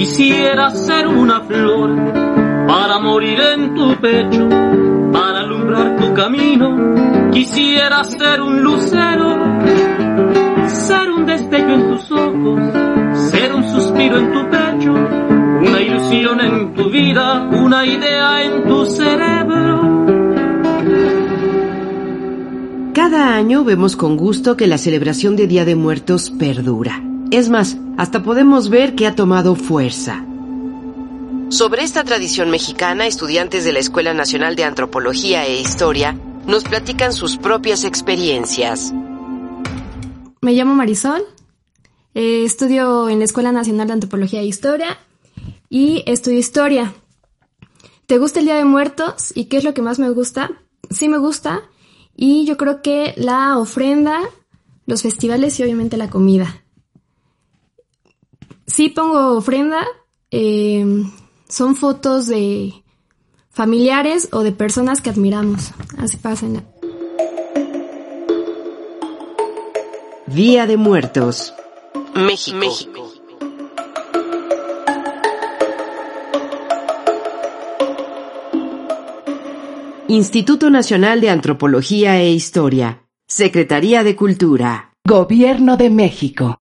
Quisiera ser una flor para morir en tu pecho, para alumbrar tu camino. Quisiera ser un lucero, ser un destello en tus ojos, ser un suspiro en tu pecho, una ilusión en tu vida, una idea en tu cerebro. Cada año vemos con gusto que la celebración de Día de Muertos perdura. Es más, hasta podemos ver que ha tomado fuerza. Sobre esta tradición mexicana, estudiantes de la Escuela Nacional de Antropología e Historia nos platican sus propias experiencias. Me llamo Marisol, eh, estudio en la Escuela Nacional de Antropología e Historia y estudio historia. ¿Te gusta el Día de Muertos? ¿Y qué es lo que más me gusta? Sí me gusta y yo creo que la ofrenda, los festivales y obviamente la comida sí pongo ofrenda. Eh, son fotos de familiares o de personas que admiramos. Así pasa. Día de Muertos. México. México. Instituto Nacional de Antropología e Historia. Secretaría de Cultura. Gobierno de México.